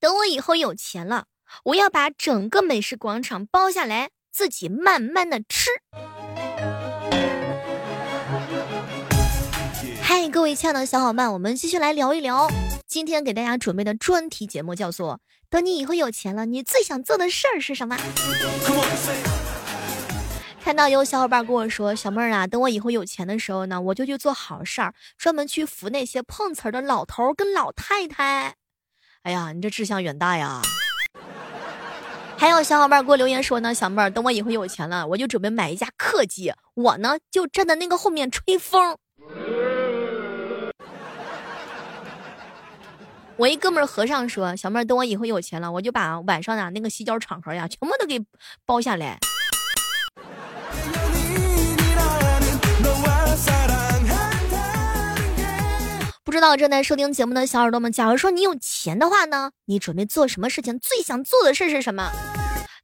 等我以后有钱了，我要把整个美食广场包下来，自己慢慢的吃。嗨，各位亲爱的小伙伴，我们继续来聊一聊。今天给大家准备的专题节目叫做“等你以后有钱了，你最想做的事儿是什么？”看到有小伙伴跟我说：“小妹儿啊，等我以后有钱的时候呢，我就去做好事儿，专门去扶那些碰瓷儿的老头跟老太太。”哎呀，你这志向远大呀！还有小伙伴给我留言说呢：“小妹儿，等我以后有钱了，我就准备买一架客机，我呢就站在那个后面吹风。”我一哥们儿和尚说：“小妹儿，等我以后有钱了，我就把晚上呀那个洗脚场合呀全部都给包下来。”不知道正在收听节目的小耳朵们，假如说你有钱的话呢，你准备做什么事情？最想做的事是什么？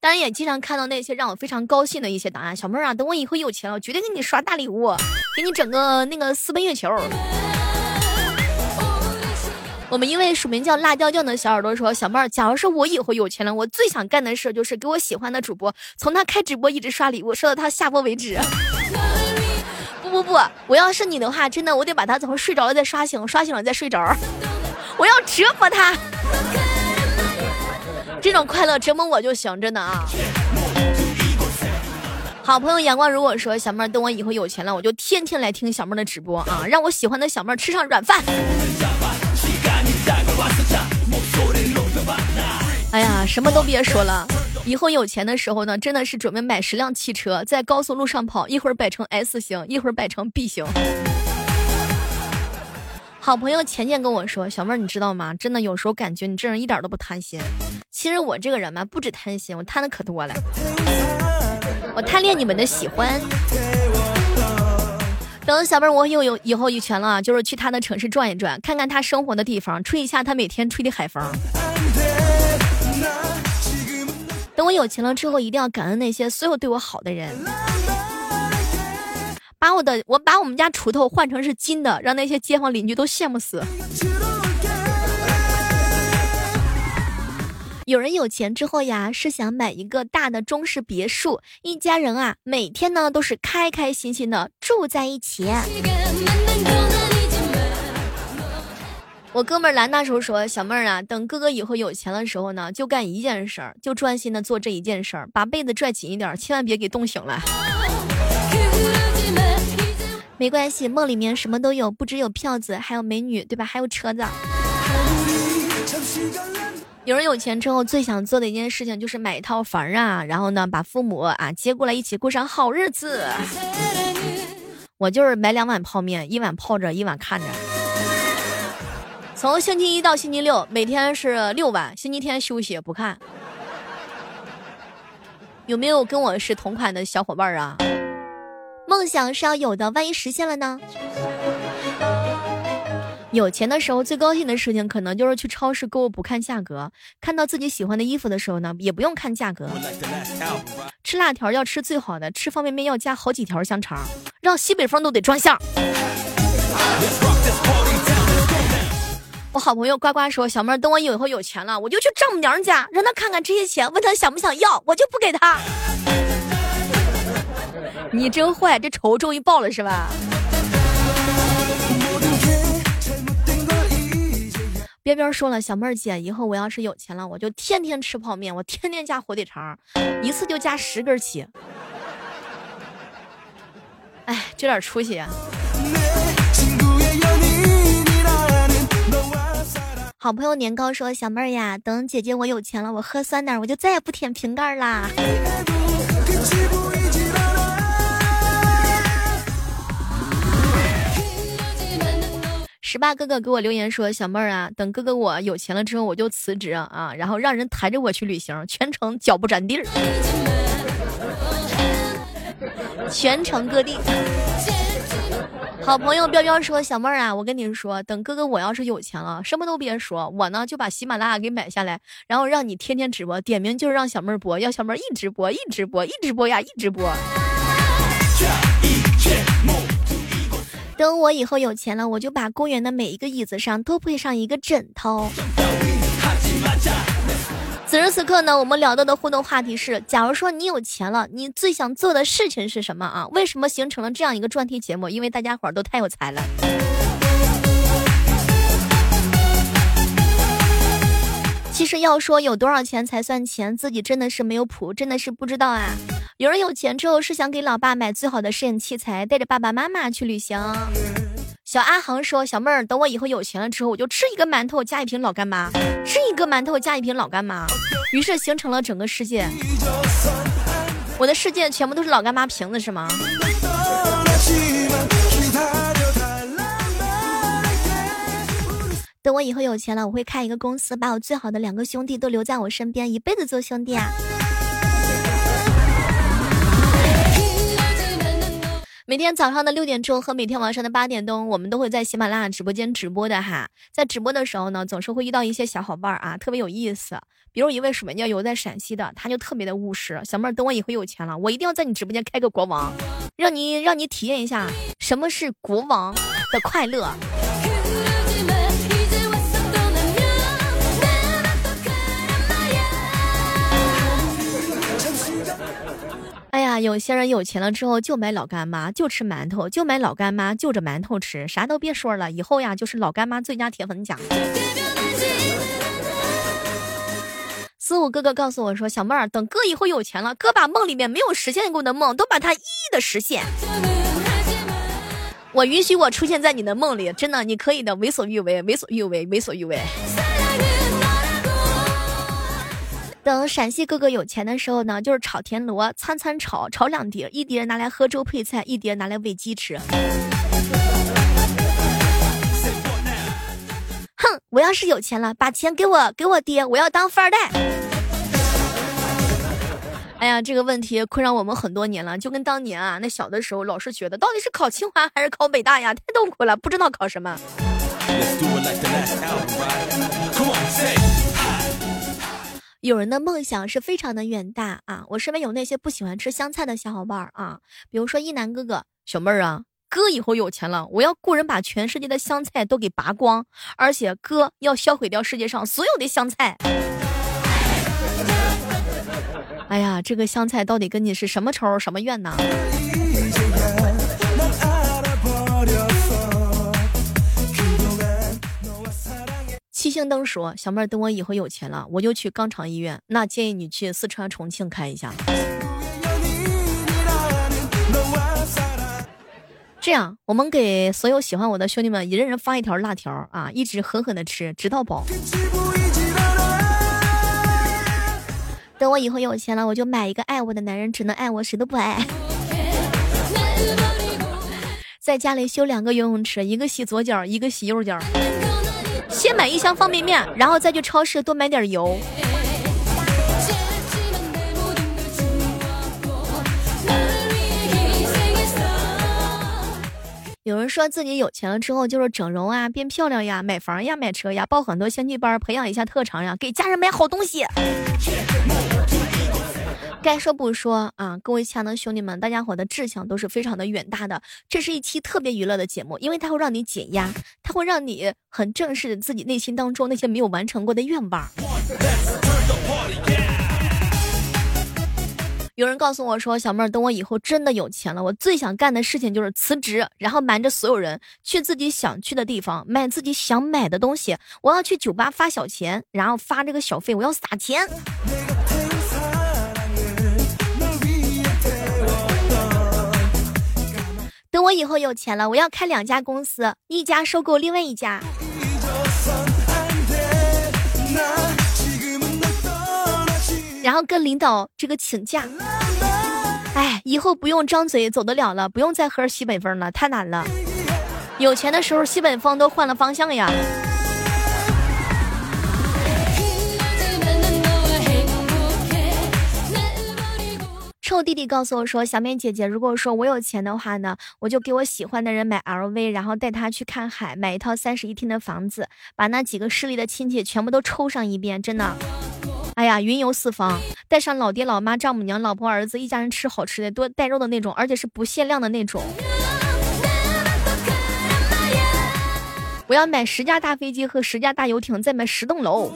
当然也经常看到那些让我非常高兴的一些答案。小妹儿啊，等我以后有钱了，我绝对给你刷大礼物，给你整个那个私奔月球。我们一位署名叫辣椒酱的小耳朵说：“小妹儿，假如说我以后有钱了，我最想干的事就是给我喜欢的主播，从他开直播一直刷礼物，刷到他下播为止。不不，我要是你的话，真的，我得把他从睡着了再刷醒，刷醒了再睡着，我要折磨他。这种快乐折磨我就行，真的啊。”好朋友阳光如果说：“小妹，等我以后有钱了，我就天天来听小妹的直播啊，让我喜欢的小妹吃上软饭。”什么都别说了，以后有钱的时候呢，真的是准备买十辆汽车，在高速路上跑，一会儿摆成 S 型，一会儿摆成 B 型。好朋友钱钱跟我说：“小妹儿，你知道吗？真的有时候感觉你这人一点都不贪心。其实我这个人嘛，不止贪心，我贪的可多了。我贪恋你们的喜欢。”等小妹儿我有有以后有钱了，就是去他的城市转一转，看看他生活的地方，吹一下他每天吹的海风。等我有钱了之后，一定要感恩那些所有对我好的人，把我的我把我们家锄头换成是金的，让那些街坊邻居都羡慕死。有人有钱之后呀，是想买一个大的中式别墅，一家人啊，每天呢都是开开心心的住在一起。我哥们儿兰那时候说：“小妹儿啊，等哥哥以后有钱的时候呢，就干一件事儿，就专心的做这一件事儿，把被子拽紧一点，千万别给冻醒了。”没关系，梦里面什么都有，不只有票子，还有美女，对吧？还有车子。有人有钱之后最想做的一件事情就是买一套房啊，然后呢把父母啊接过来一起过上好日子。我就是买两碗泡面，一碗泡着，一碗看着。从星期一到星期六，每天是六晚，星期天休息不看。有没有跟我是同款的小伙伴啊？梦想是要有的，万一实现了呢？有钱的时候最高兴的事情，可能就是去超市购物不看价格，看到自己喜欢的衣服的时候呢，也不用看价格。吃辣条要吃最好的，吃方便面要加好几条香肠，让西北风都得装相。我好朋友呱呱说：“小妹儿，等我以后有钱了，我就去丈母娘家，让她看看这些钱，问她想不想要，我就不给她。”你真坏，这仇终于报了是吧？边边说了，小妹儿姐，以后我要是有钱了，我就天天吃泡面，我天天加火腿肠，一次就加十根起。哎，这点出息。好朋友年糕说，小妹儿呀，等姐姐我有钱了，我喝酸奶，我就再也不舔瓶盖啦。十八哥哥给我留言说：“小妹儿啊，等哥哥我有钱了之后，我就辞职啊，然后让人抬着我去旅行，全程脚不沾地儿，全程各地。”好朋友彪彪说：“小妹儿啊，我跟你说，等哥哥我要是有钱了，什么都别说，我呢就把喜马拉雅给买下来，然后让你天天直播，点名就是让小妹儿播，要小妹儿一直播，一直播，一直播呀，一直播。”等我以后有钱了，我就把公园的每一个椅子上都配上一个枕头。此时此刻呢，我们聊到的互动话题是：假如说你有钱了，你最想做的事情是什么啊？为什么形成了这样一个专题节目？因为大家伙儿都太有才了。其实要说有多少钱才算钱，自己真的是没有谱，真的是不知道啊。有人有钱之后是想给老爸买最好的摄影器材，带着爸爸妈妈去旅行。小阿航说：“小妹儿，等我以后有钱了之后，我就吃一个馒头加一瓶老干妈，吃一个馒头加一瓶老干妈。”于是形成了整个世界。我的世界全部都是老干妈瓶子，是吗？等我以后有钱了，我会开一个公司，把我最好的两个兄弟都留在我身边，一辈子做兄弟啊！每天早上的六点钟和每天晚上的八点钟，我们都会在喜马拉雅直播间直播的哈。在直播的时候呢，总是会遇到一些小伙伴啊，特别有意思。比如一位水叫游在陕西的，他就特别的务实。小妹儿，等我以后有钱了，我一定要在你直播间开个国王，让你让你体验一下什么是国王的快乐。有些人有钱了之后就买老干妈，就吃馒头，就买老干妈，就着馒头吃，啥都别说了，以后呀就是老干妈最佳铁粉奖。四五哥哥告诉我说：“小妹儿，等哥以后有钱了，哥把梦里面没有实现过的梦都把它一一的实现。我允许我出现在你的梦里，真的，你可以的，为所欲为，为所欲为，为所欲为。”等陕西哥哥有钱的时候呢，就是炒田螺，餐餐炒，炒两碟，一碟拿来喝粥配菜，一碟拿来喂鸡吃。哼，我要是有钱了，把钱给我给我爹，我要当富二代。哎呀，这个问题困扰我们很多年了，就跟当年啊，那小的时候老是觉得到底是考清华还是考北大呀，太痛苦了，不知道考什么。有人的梦想是非常的远大啊！我身边有那些不喜欢吃香菜的小伙伴啊，比如说一南哥哥、小妹儿啊，哥以后有钱了，我要雇人把全世界的香菜都给拔光，而且哥要销毁掉世界上所有的香菜。哎呀，这个香菜到底跟你是什么仇什么怨呢？星灯说：“小妹儿，等我以后有钱了，我就去肛肠医院。那建议你去四川重庆看一下。这样，我们给所有喜欢我的兄弟们，一人人发一条辣条啊，一直狠狠的吃，直到饱。等我以后有钱了，我就买一个爱我的男人，只能爱我，谁都不爱。在家里修两个游泳池，一个洗左脚，一个洗右脚。”先买一箱方便面，然后再去超市多买点油。有人说自己有钱了之后就是整容啊、变漂亮呀、买房呀、买车呀、报很多兴趣班，培养一下特长呀，给家人买好东西。该说不说啊，各位亲爱的兄弟们，大家伙的志向都是非常的远大的。这是一期特别娱乐的节目，因为它会让你减压，它会让你很正视自己内心当中那些没有完成过的愿望。有人告诉我说：“小妹儿，等我以后真的有钱了，我最想干的事情就是辞职，然后瞒着所有人去自己想去的地方买自己想买的东西。我要去酒吧发小钱，然后发这个小费，我要撒钱。”等我以后有钱了，我要开两家公司，一家收购另外一家，然后跟领导这个请假。哎，以后不用张嘴走得了了，不用再喝西北风了，太难了。有钱的时候，西北风都换了方向呀。臭弟弟告诉我说：“小美姐姐，如果说我有钱的话呢，我就给我喜欢的人买 LV，然后带他去看海，买一套三室一厅的房子，把那几个势力的亲戚全部都抽上一遍，真的，哎呀，云游四方，带上老爹老妈、丈母娘、老婆、儿子，一家人吃好吃的，多带肉的那种，而且是不限量的那种。我要买十架大飞机和十架大游艇，再买十栋楼。”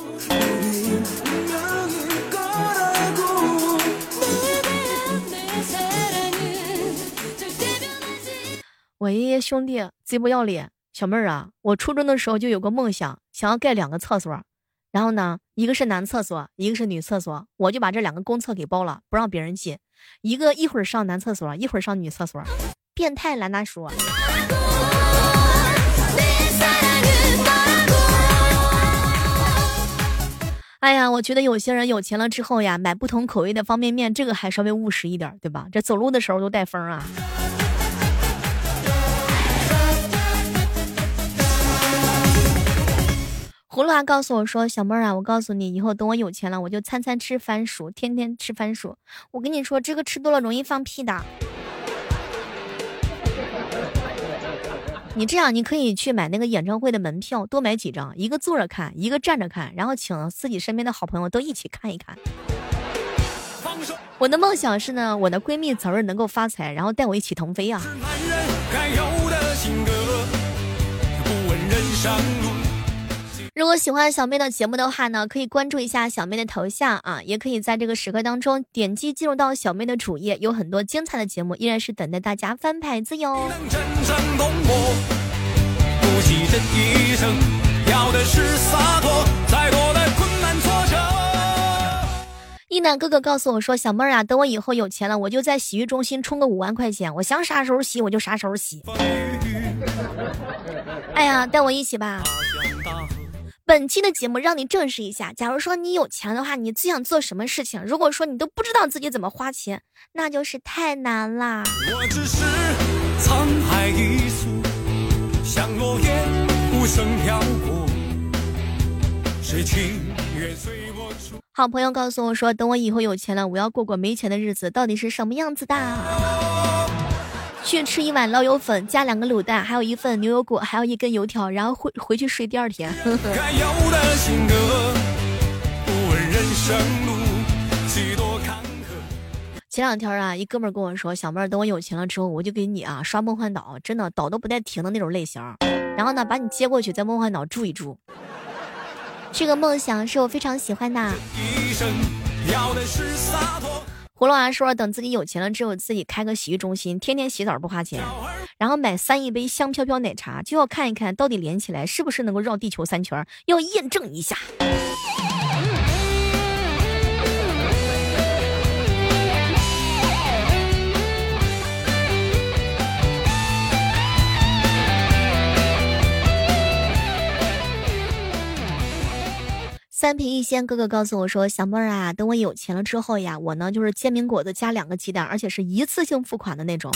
喂，兄弟，贼不要脸！小妹儿啊，我初中的时候就有个梦想，想要盖两个厕所，然后呢，一个是男厕所，一个是女厕所，我就把这两个公厕给包了，不让别人进。一个一会儿上男厕所，一会儿上女厕所，变态兰大叔。哎呀，我觉得有些人有钱了之后呀，买不同口味的方便面，这个还稍微务实一点，对吧？这走路的时候都带风啊。葫芦娃告诉我说：“小妹儿啊，我告诉你，以后等我有钱了，我就餐餐吃番薯，天天吃番薯。我跟你说，这个吃多了容易放屁的。你这样，你可以去买那个演唱会的门票，多买几张，一个坐着看，一个站着看，然后请自己身边的好朋友都一起看一看。我的梦想是呢，我的闺蜜早日能够发财，然后带我一起腾飞啊。”不问人生路如果喜欢小妹的节目的话呢，可以关注一下小妹的头像啊，也可以在这个时刻当中点击进入到小妹的主页，有很多精彩的节目依然是等待大家翻牌子哟。一楠哥哥告诉我说：“小妹儿啊，等我以后有钱了，我就在洗浴中心充个五万块钱，我想啥时候洗我就啥时候洗。”哎呀，带我一起吧。本期的节目让你证实一下，假如说你有钱的话，你最想做什么事情？如果说你都不知道自己怎么花钱，那就是太难啦。好朋友告诉我说，等我以后有钱了，我要过过没钱的日子，到底是什么样子的？去吃一碗老友粉，加两个卤蛋，还有一份牛油果，还有一根油条，然后回回去睡第二天。前两天啊，一哥们跟我说：“小妹儿，等我有钱了之后，我就给你啊刷梦幻岛，真的岛都不带停的那种类型。然后呢，把你接过去，在梦幻岛住一住。这个梦想是我非常喜欢的。”葫芦娃说：“等自己有钱了之后，自己开个洗浴中心，天天洗澡不花钱，然后买三亿杯香飘飘奶茶，就要看一看到底连起来是不是能够绕地球三圈，要验证一下。”三瓶一仙哥哥告诉我说：“小妹儿啊，等我有钱了之后呀，我呢就是煎饼果子加两个鸡蛋，而且是一次性付款的那种。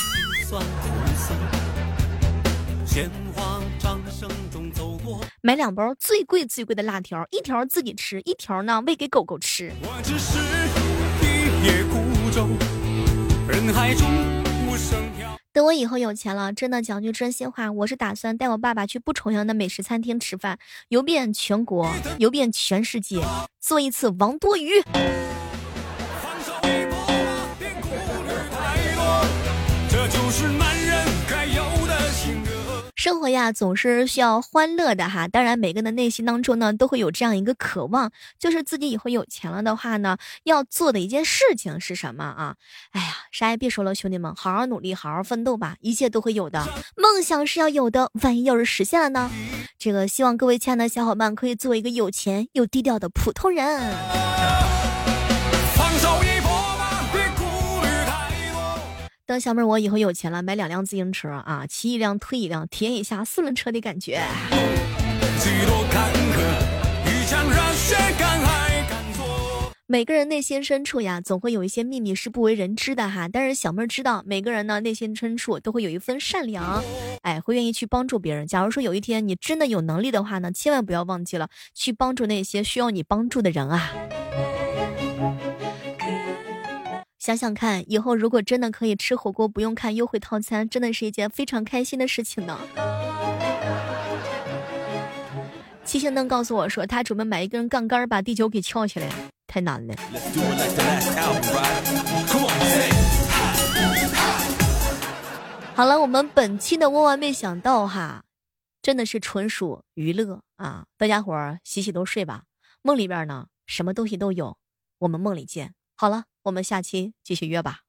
买两包最贵最贵的辣条，一条自己吃，一条呢喂给狗狗吃。”人海中等我以后有钱了，真的讲句真心话，我是打算带我爸爸去不重样的美食餐厅吃饭，游遍全国，游遍全世界，做一次王多鱼。生活呀，总是需要欢乐的哈。当然，每个人的内心当中呢，都会有这样一个渴望，就是自己以后有钱了的话呢，要做的一件事情是什么啊？哎呀，啥也别说了，兄弟们，好好努力，好好奋斗吧，一切都会有的。梦想是要有的，万一要是实现了呢？这个希望各位亲爱的小伙伴可以做一个有钱又低调的普通人。等小妹儿我以后有钱了，买两辆自行车啊，骑一辆推一辆，体验一下四轮车的感觉。每个人内心深处呀，总会有一些秘密是不为人知的哈。但是小妹儿知道，每个人呢内心深处都会有一份善良，哎，会愿意去帮助别人。假如说有一天你真的有能力的话呢，千万不要忘记了去帮助那些需要你帮助的人啊。想想看，以后如果真的可以吃火锅不用看优惠套餐，真的是一件非常开心的事情呢。七星灯告诉我说，他准备买一根杠杆把地球给翘起来，太难了。好了，我们本期的万万没想到哈，真的是纯属娱乐啊！大家伙儿洗洗都睡吧，梦里边呢什么东西都有，我们梦里见。好了。我们下期继续约吧。